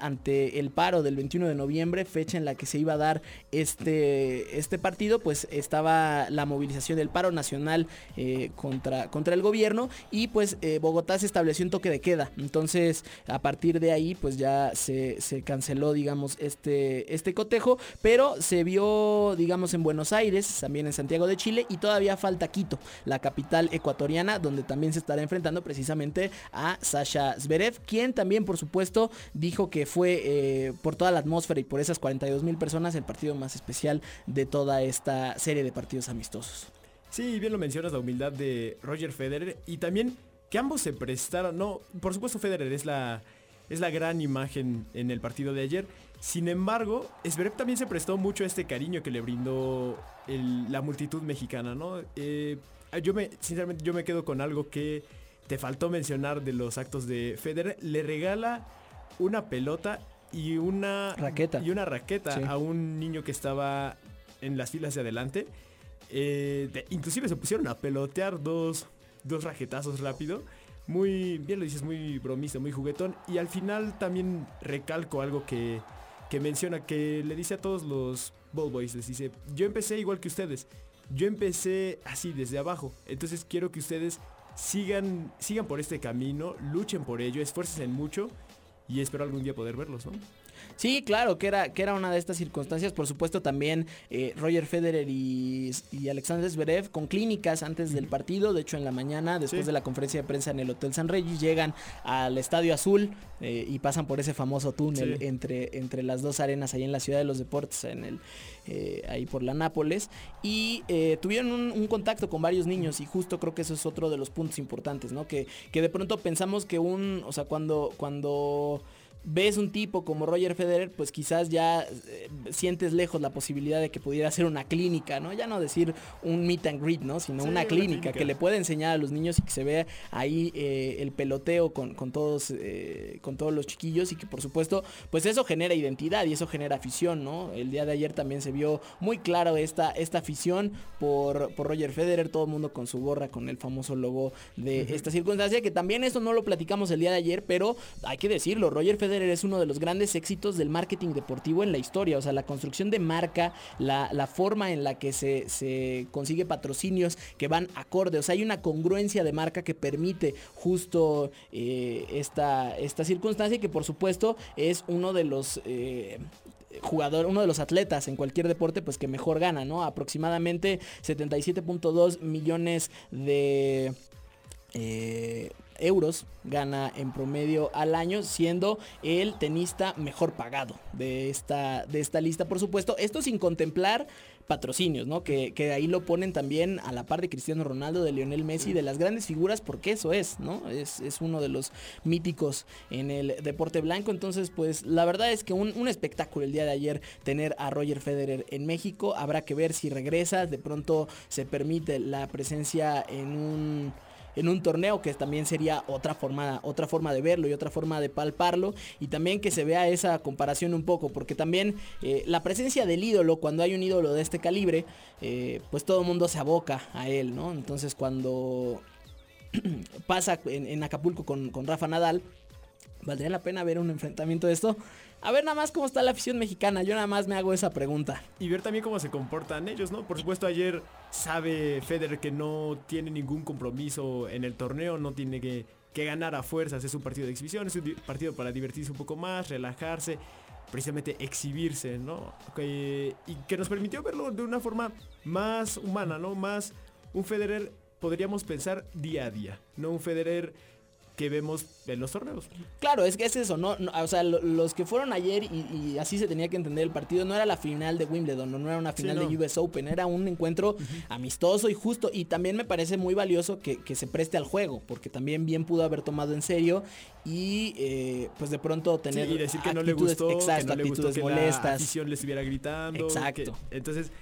ante el paro del 21 de noviembre, fecha en la que se iba a dar este, este partido, pues estaba la movilización del paro nacional eh, contra, contra el gobierno y pues eh, Bogotá se estableció un toque de queda. Entonces, a partir de ahí, pues ya se, se canceló, digamos, este, este cotejo, pero se vio, digamos, en Buenos Aires, también en Santiago de Chile y todavía falta Quito, la capital ecuatoriana, donde también se estará enfrentando precisamente a Sasha Zverev, quien también por supuesto dijo que fue eh, por toda la atmósfera y por esas 42 mil personas el partido más especial de toda esta serie de partidos amistosos. Sí, bien lo mencionas, la humildad de Roger Federer y también que ambos se prestaron, no, por supuesto Federer es la es la gran imagen en el partido de ayer. Sin embargo, Zverev también se prestó mucho a este cariño que le brindó el- la multitud mexicana, ¿no? Eh, yo me, sinceramente, yo me quedo con algo que te faltó mencionar de los actos de Federer. Le regala una pelota y una Raqueta. y una raqueta Sí. a un niño que estaba en las filas de adelante. Eh, de- inclusive se pusieron a pelotear dos, dos raquetazos rápido. Muy, bien lo dices, muy bromista, muy juguetón. Y al final también recalco algo que, que menciona, que le dice a todos los ball boys, les dice, yo empecé igual que ustedes. Yo empecé así, desde abajo. Entonces quiero que ustedes sigan, sigan por este camino, luchen por ello, esfuercen mucho. Y espero algún día poder verlos, ¿no? Sí, claro, que era, que era una de estas circunstancias. Por supuesto, también eh, Roger Federer y, y Alexander Zverev con clínicas antes del partido. De hecho, en la mañana, después Sí. de la conferencia de prensa en el Hotel San Regis, llegan al Estadio Azul eh, y pasan por ese famoso túnel Sí. entre, entre las dos arenas ahí en la Ciudad de los Deportes, en el, eh, ahí por la Nápoles. Y tuvieron un, un contacto con varios niños y justo creo que eso es otro de los puntos importantes, ¿no? Que, que de pronto pensamos que un, o sea, cuando... cuando ves un tipo como Roger Federer, pues quizás ya eh, sientes lejos la posibilidad de que pudiera ser una clínica, ¿no? Ya no decir un meet and greet, ¿no? Sino Sí, una clínica, clínica. que le puede enseñar a los niños y que se vea ahí eh, el peloteo con, con todos, eh, con todos los chiquillos y que por supuesto, pues eso genera identidad y eso genera afición, ¿no? El día de ayer también se vio muy claro esta, esta afición por, por Roger Federer, todo el mundo con su gorra, con el famoso logo de esta circunstancia, que también eso no lo platicamos el día de ayer, pero hay que decirlo, Roger Federer es uno de los grandes éxitos del marketing deportivo en la historia, o sea, la construcción de marca, la, la forma en la que se, se consigue patrocinios que van acorde, o sea, hay una congruencia de marca que permite justo eh, esta, esta circunstancia y que por supuesto es uno de los... eh, jugador, uno de los atletas en cualquier deporte, pues que mejor gana, ¿no? Aproximadamente 77.2 millones de eh, euros gana en promedio al año, siendo el tenista mejor pagado de esta, de esta lista, por supuesto. Esto sin contemplar patrocinios, ¿no? Que, que ahí lo ponen también a la par de Cristiano Ronaldo, de Lionel Messi, de las grandes figuras, porque eso es, ¿no? Es, es uno de los míticos en el deporte blanco. Entonces, pues la verdad es que un, un espectáculo el día de ayer tener a Roger Federer en México. Habrá que ver si regresa, de pronto se permite la presencia en un en un torneo que también sería otra forma otra forma de verlo y otra forma de palparlo y también que se vea esa comparación un poco porque también eh, la presencia del ídolo cuando hay un ídolo de este calibre eh, pues todo el mundo se aboca a él no entonces cuando [CLEARS THROAT] pasa en, Acapulco con, con Rafa Nadal valdría la pena ver un enfrentamiento de esto a ver nada más cómo está la afición mexicana yo nada más me hago esa pregunta y ver también cómo se comportan ellos, ¿no? Por supuesto, ayer sabe Federer que no tiene ningún compromiso en el torneo, no tiene que, que ganar a fuerzas, es un partido de exhibición, es un partido para divertirse un poco más, relajarse, precisamente exhibirse, ¿no? Y que nos permitió verlo de una forma más humana, ¿no? Más un Federer, podríamos pensar día a día, no un Federer que vemos en los torneos. Claro, es que es eso, ¿no? No, o sea, lo- los que fueron ayer y, y así se tenía que entender el partido, no era la final de Wimbledon, no, no era una Sí, final no. de US Open, era un encuentro amistoso y justo. Y también me parece muy valioso que, que se preste al juego, porque también bien pudo haber tomado en serio y eh, pues de pronto Sí, tener y decir que no le gustó, exacto, que no le gustó actitudes que la molestas. afición le estuviera gritando. Exacto. que- entonces,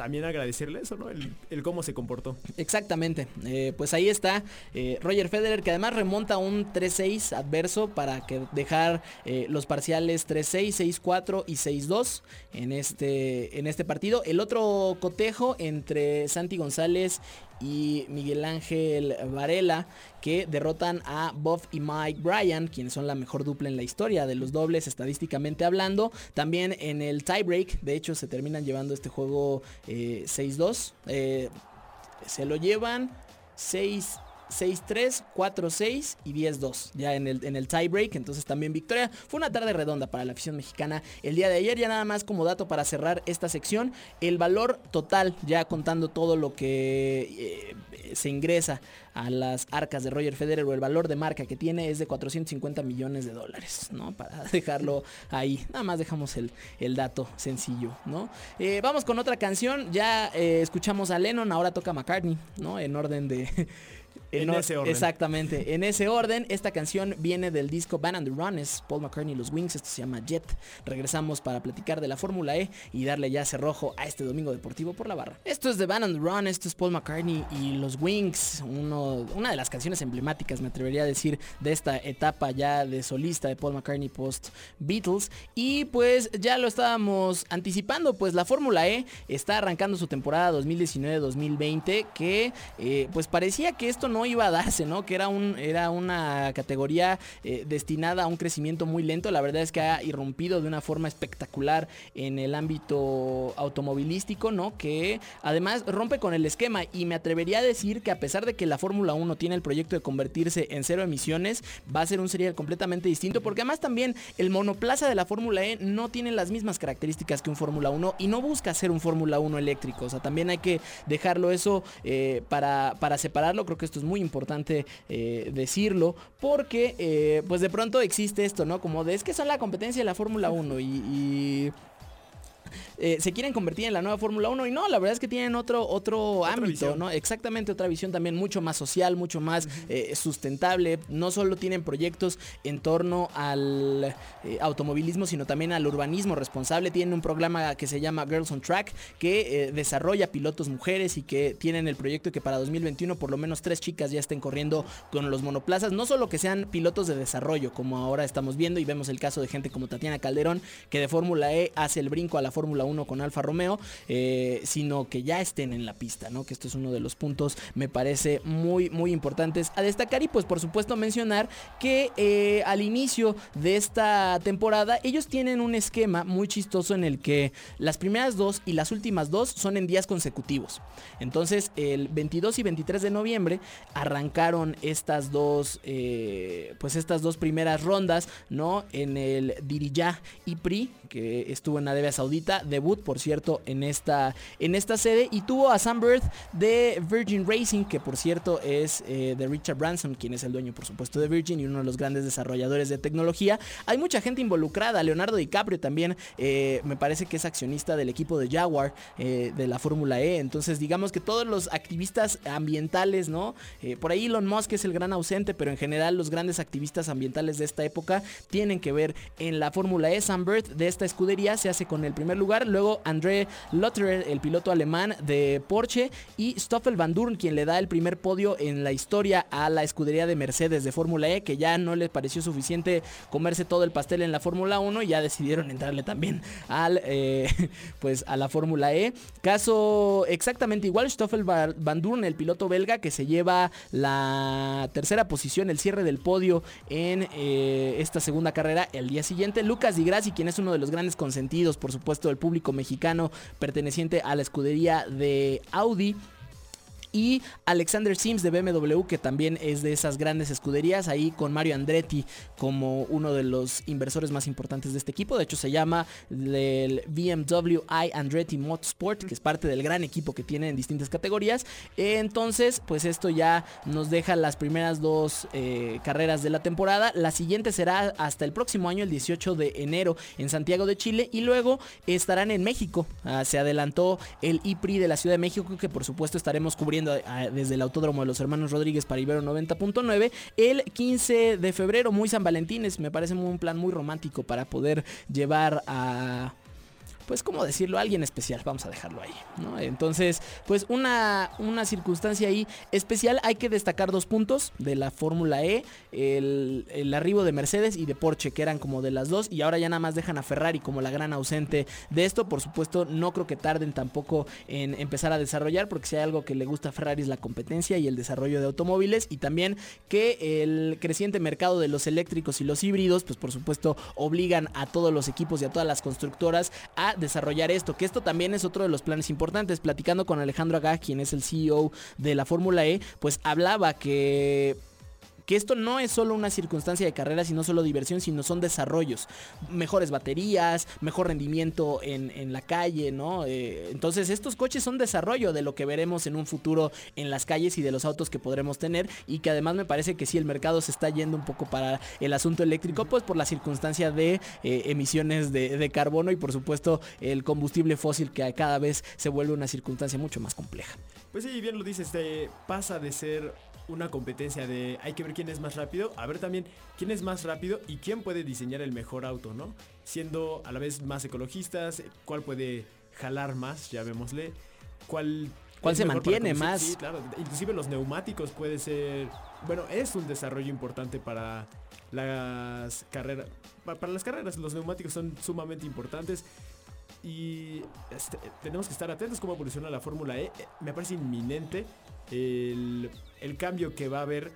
también agradecerle eso, ¿no? El, cómo se comportó. Exactamente, eh, pues ahí está eh, Roger Federer que además remonta un 3-6 adverso para dejar eh, los parciales 3-6, 6-4 y 6-2 en este, en este partido. El otro cotejo entre Santi González y Miguel Ángel Varela que derrotan a Buff y Mike Bryan, quienes son la mejor dupla en la historia de los dobles estadísticamente hablando. También en el tiebreak, de hecho se terminan llevando este juego eh, 6-2. Eh, se lo llevan 6 6-3, 4-6 y 10-2 ya en el, en el tiebreak, entonces también victoria. Fue una tarde redonda para la afición mexicana el día de ayer, ya nada más como dato para cerrar esta sección, el valor total, ya contando todo lo que eh, se ingresa a las arcas de Roger Federer o el valor de marca que tiene es de 450 millones de dólares, ¿no? Para [LAUGHS] dejarlo ahí, nada más dejamos el, el dato sencillo, ¿no? Eh, vamos con otra canción, ya eh, escuchamos a Lennon, ahora toca McCartney, ¿no? En orden de [LAUGHS] En ese orden. Exactamente, en ese orden. Esta canción viene del disco Van and the Run, es Paul McCartney y los Wings, esto se llama Jet. Regresamos para platicar de la Fórmula E y darle ya cerrojo a este domingo deportivo por la barra. Esto es de Van and the Run, esto es Paul McCartney y los Wings, uno, una de las canciones emblemáticas, me atrevería a decir, de esta etapa ya de solista de Paul McCartney post Beatles. Y pues ya lo estábamos anticipando, pues la Fórmula E está arrancando su temporada 2019-2020 que eh, pues parecía que esto no iba a darse, ¿no? Que era, un, era una categoría eh, destinada a un crecimiento muy lento. La verdad es que ha irrumpido de una forma espectacular en el ámbito automovilístico, ¿no? Que además rompe con el esquema y me atrevería a decir que a pesar de que la Fórmula 1 tiene el proyecto de convertirse en cero emisiones, va a ser un serial completamente distinto porque además también el monoplaza de la Fórmula E no tiene las mismas características que un Fórmula 1 y no busca ser un Fórmula 1 eléctrico. O sea, también hay que dejarlo eso eh, para, para separarlo. Creo que esto es muy importante eh, decirlo porque eh, pues de pronto existe esto, ¿no? Como de es que son la competencia de la Fórmula 1 y... y eh, se quieren convertir en la nueva Fórmula 1 y no, la verdad es que tienen otro, otro ámbito, visión. ¿no? Exactamente otra visión también mucho más social, mucho más eh, sustentable. No solo tienen proyectos en torno al eh, automovilismo, sino también al urbanismo responsable. Tienen un programa que se llama Girls on Track que desarrolla pilotos mujeres y que tienen el proyecto que para 2021 por lo menos tres chicas ya estén corriendo con los monoplazas. No solo que sean pilotos de desarrollo, como ahora estamos viendo y vemos el caso de gente como Tatiana Calderón, que de Fórmula E hace el brinco a la Fórmula 1 con Alfa Romeo, eh, sino que ya estén en la pista, ¿no? Que esto es uno de los puntos, me parece, muy, muy importantes a destacar. Y pues por supuesto mencionar que eh, al inicio de esta temporada ellos tienen un esquema muy chistoso en el que las primeras dos y las últimas dos son en días consecutivos. Entonces el 22 y 23 de noviembre arrancaron estas dos, eh, pues estas dos primeras rondas, ¿no? En el Diriyah IPRI, que estuvo en Arabia Saudita, debut por cierto en esta, en esta sede y tuvo a Sam Bird de Virgin Racing, que por cierto es eh, de Richard Branson, quien es el dueño por supuesto de Virgin y uno de los grandes desarrolladores de tecnología. Hay mucha gente involucrada, Leonardo DiCaprio también eh, me parece que es accionista del equipo de Jaguar eh, de la Fórmula E, entonces digamos que todos los activistas ambientales, ¿no? Por ahí Elon Musk es el gran ausente, pero en general los grandes activistas ambientales de esta época tienen que ver en la Fórmula E. Sam Bird de esta escudería se hace con el primer lugar, luego André Lotterer, el piloto alemán de Porsche, y Stoffel Van Dorn, quien le da el primer podio en la historia a la escudería de Mercedes de Fórmula E, que ya no les pareció suficiente comerse todo el pastel en la Fórmula 1 y ya decidieron entrarle también al, eh, [LAUGHS] pues a la Fórmula E. Caso exactamente igual, Stoffel Va- Van Dorn, el piloto belga, que se lleva la tercera posición, el cierre del podio en eh, esta segunda carrera el día siguiente. Lucas Di Grassi, quien es uno de los grandes consentidos, por supuesto, del público mexicano perteneciente a la escudería de Audi. Y Alexander Sims de BMW, que también es de esas grandes escuderías, ahí con Mario Andretti como uno de los inversores más importantes de este equipo. De hecho, se llama el BMW i Andretti Motorsport, que es parte del gran equipo que tiene en distintas categorías. Entonces, pues esto ya nos deja las primeras dos eh, carreras de la temporada. La siguiente será hasta el próximo año, el 18 de enero, en Santiago de Chile. Y luego estarán en México. Ah, se adelantó el IPRI de la Ciudad de México, que por supuesto estaremos cubriendo ah, desde el Autódromo de los Hermanos Rodríguez para Ibero 90.9 el 15 de febrero, muy San Valentines. Me parece un plan muy romántico para poder llevar a pues cómo decirlo, alguien especial, vamos a dejarlo ahí. Entonces, pues una, una circunstancia ahí especial, hay que destacar dos puntos de la Fórmula E, el, el arribo de Mercedes y de Porsche, que eran como de las dos, y ahora ya nada más dejan a Ferrari como la gran ausente de esto, por supuesto, no creo que tarden tampoco en empezar a desarrollar, porque si hay algo que le gusta a Ferrari es la competencia y el desarrollo de automóviles, y también que el creciente mercado de los eléctricos y los híbridos, pues por supuesto, obligan a todos los equipos y a todas las constructoras a desarrollar esto, que esto también es otro de los planes importantes. Platicando con Alejandro Agá, quien es el CEO de la Fórmula E, pues hablaba que que esto no es solo una circunstancia de carrera, sino solo diversión, sino son desarrollos. Mejores baterías, mejor rendimiento en, en la calle, ¿no? Eh, entonces estos coches son desarrollo de lo que veremos en un futuro en las calles y de los autos que podremos tener y que además me parece que sí el mercado se está yendo un poco para el asunto eléctrico, pues por la circunstancia de eh, emisiones de, de carbono y por supuesto el combustible fósil que cada vez se vuelve una circunstancia mucho más compleja. Pues sí, bien lo dices, pasa de ser una competencia de hay que ver quién es más rápido, a ver también quién es más rápido y quién puede diseñar el mejor auto, ¿no? Siendo a la vez más ecologistas, cuál puede jalar más, ya vémosle, cuál... ¿Cuál se mantiene más? Sí, claro, inclusive los neumáticos puede ser, bueno, es un desarrollo importante para las carreras, pa- para las carreras los neumáticos son sumamente importantes y este, tenemos que estar atentos cómo evoluciona la Fórmula E. Eh, Me parece inminente el, el cambio que va a haber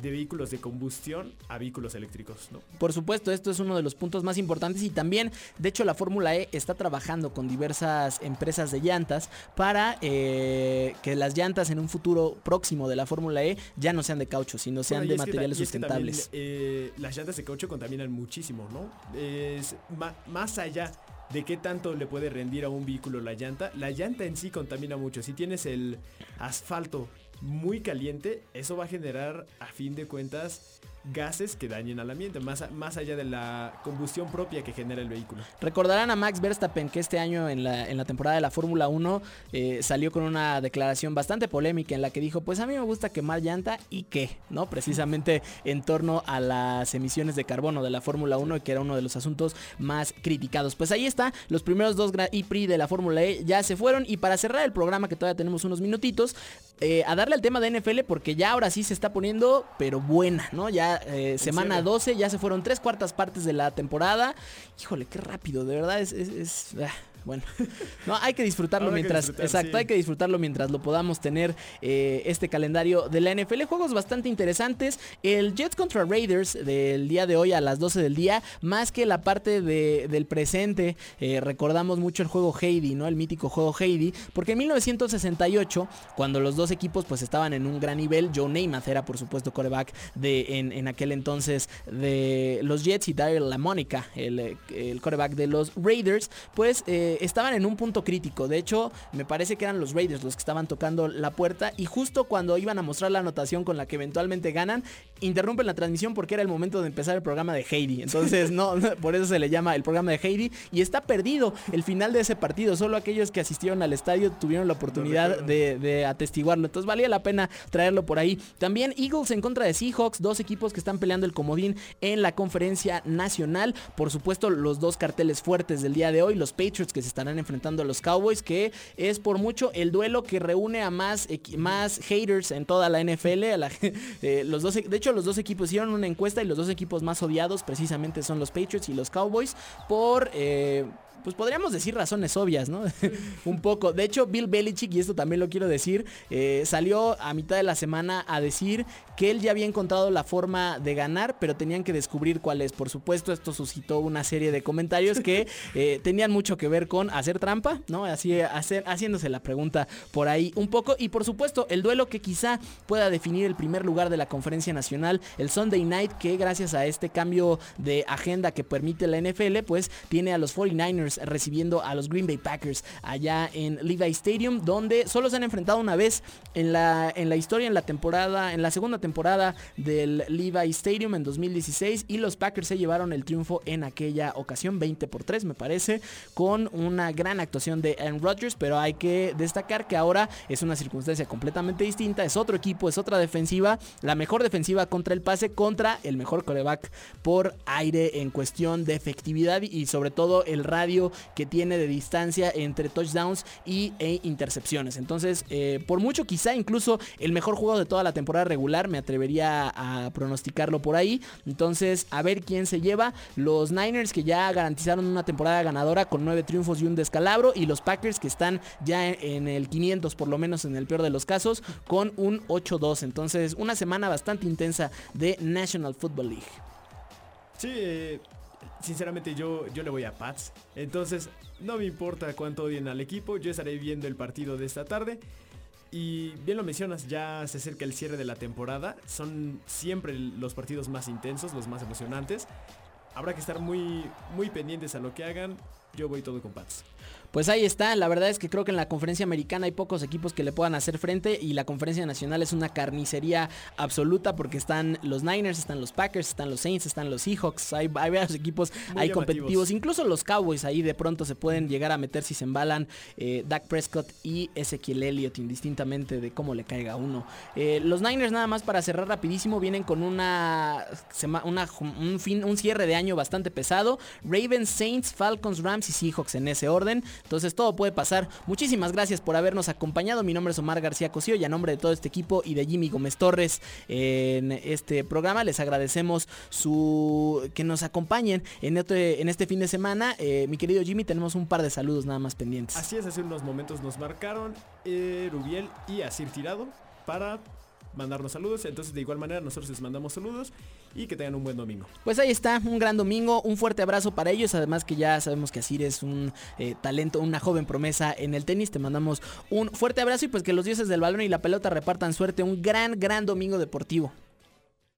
de vehículos de combustión a vehículos eléctricos, ¿no? Por supuesto, esto es uno de los puntos más importantes y también, de hecho, la Fórmula E está trabajando con diversas empresas de llantas para eh, que las llantas en un futuro próximo de la Fórmula E ya no sean de caucho, sino sean Bueno, de que materiales y es que también, sustentables. eh, las llantas de caucho contaminan muchísimo, ¿no? Es ma- más allá de qué tanto le puede rendir a un vehículo la llanta, la llanta en sí contamina mucho. Si tienes el asfalto muy caliente, eso va a generar, a fin de cuentas, gases que dañen al ambiente, más, más allá de la combustión propia que genera el vehículo. Recordarán a Max Verstappen que este año en la, en la temporada de la Fórmula 1 eh, salió con una declaración bastante polémica en la que dijo, pues a mí me gusta quemar llanta y qué, ¿no? Precisamente [LAUGHS] en torno a las emisiones de carbono de la Fórmula 1 y que era uno de los asuntos más criticados. Pues ahí está, los primeros dos Prix de la Fórmula E ya se fueron y para cerrar el programa que todavía tenemos unos minutitos, eh, a darle al tema de NFL porque ya ahora sí se está poniendo, pero buena, ¿no? Ya eh, semana serio? 12, ya se fueron tres cuartas partes de la temporada. Híjole, qué rápido, de verdad es... es- es- ah, bueno, [LAUGHS] no, hay que disfrutarlo Ahora hay que mientras, disfrutar, exacto, sí. hay que disfrutarlo mientras lo podamos tener eh, este calendario de la NFL. Juegos bastante interesantes. El Jets contra Raiders del día de hoy a las 12 del día, más que la parte de- del presente, eh, recordamos mucho el juego Heidi, ¿no? El mítico juego Heidi, porque en 1968, cuando los dos equipos pues estaban en un gran nivel, Joe Namath era por supuesto coreback de, en, en aquel entonces de los Jets y Daryl LaMonica, el, eh, el coreback de los Raiders, pues eh, estaban en un punto crítico. De hecho, me parece que eran los Raiders los que estaban tocando la puerta y justo cuando iban a mostrar la anotación con la que eventualmente ganan, interrumpen la transmisión porque era el momento de empezar el programa de Heidi. Entonces, [LAUGHS] no, por eso se le llama el programa de Heidi y está perdido el final de ese partido. Solo aquellos que asistieron al estadio tuvieron la oportunidad de atestiguarlo. Entonces valía la pena traerlo por ahí. También Eagles en contra de Seahawks, dos equipos que están peleando el comodín en la conferencia nacional. Por supuesto, los dos carteles fuertes del día de hoy, los Patriots que se estarán enfrentando a los Cowboys, que es por mucho el duelo que reúne a más, más haters en toda la NFL. [LAUGHS] eh, los dos, e- de hecho, los dos equipos hicieron una encuesta y los dos equipos más odiados precisamente son los Patriots y los Cowboys por... eh, pues podríamos decir razones obvias, ¿no? [LAUGHS] [LAUGHS] un poco. De hecho, Bill Belichick, y esto también lo quiero decir, eh, salió a mitad de la semana a decir que él ya había encontrado la forma de ganar, pero tenían que descubrir cuál es. Por supuesto, esto suscitó una serie de comentarios que [LAUGHS] eh, tenían mucho que ver con hacer trampa, ¿no? Así, hacer, haciéndose la pregunta por ahí un poco. Y por supuesto, el duelo que quizá pueda definir el primer lugar de la conferencia nacional, el Sunday Night, que gracias a este cambio de agenda que permite la NFL, pues tiene a los 49ers recibiendo a los Green Bay Packers allá en Levi Stadium, donde solo se han enfrentado una vez en la, en la historia, en la temporada, en la segunda temporada del Levi Stadium en 2016 y los Packers se llevaron el triunfo en aquella ocasión, 20 por 3 me parece, con una gran actuación de Aaron Rodgers, pero hay que destacar que ahora es una circunstancia completamente distinta, es otro equipo, es otra defensiva, la mejor defensiva contra el pase, contra el mejor coreback por aire en cuestión de efectividad y sobre todo el radio que tiene de distancia entre touchdowns y e intercepciones. Entonces, eh, por mucho quizá incluso el mejor juego de toda la temporada regular, me atrevería a pronosticarlo por ahí. Entonces, a ver quién se lleva. Los Niners que ya garantizaron una temporada ganadora con nueve triunfos y un descalabro. Y los Packers que están ya en el 500 por lo menos en el peor de los casos con un 8-2. Entonces, una semana bastante intensa de National Football League. Sí, sinceramente yo, yo le voy a Pats. Entonces, no me importa cuánto odien al equipo, yo estaré viendo el partido de esta tarde. Y bien lo mencionas, ya se acerca el cierre de la temporada. Son siempre los partidos más intensos, los más emocionantes. Habrá que estar muy, muy pendientes a lo que hagan. Yo voy todo con Pats. Pues ahí está, la verdad es que creo que en la conferencia americana hay pocos equipos que le puedan hacer frente y la conferencia nacional es una carnicería absoluta porque están los Niners, están los Packers, están los Saints, están los Seahawks, hay, hay varios equipos Muy ahí competitivos, incluso los Cowboys ahí de pronto se pueden llegar a meter si se embalan eh, Dak Prescott y Ezequiel Elliott indistintamente de cómo le caiga uno. Eh, los Niners nada más para cerrar rapidísimo vienen con una, una un, fin, un cierre de año bastante pesado. Ravens, Saints, Falcons, Rams y Seahawks en ese orden. Entonces todo puede pasar. Muchísimas gracias por habernos acompañado. Mi nombre es Omar García Cosío y a nombre de todo este equipo y de Jimmy Gómez Torres en este programa les agradecemos su que nos acompañen en este, fin de semana. Eh, mi querido Jimmy, tenemos un par de saludos nada más pendientes. Así es, hace unos momentos nos marcaron Rubiel y Asir Tirado para mandarnos saludos. Entonces, de igual manera, nosotros les mandamos saludos y que tengan un buen domingo. Pues ahí está, un gran domingo, un fuerte abrazo para ellos, además que ya sabemos que Asir es un eh, talento, una joven promesa en el tenis, te mandamos un fuerte abrazo y pues que los dioses del balón y la pelota repartan suerte, un gran, gran domingo deportivo.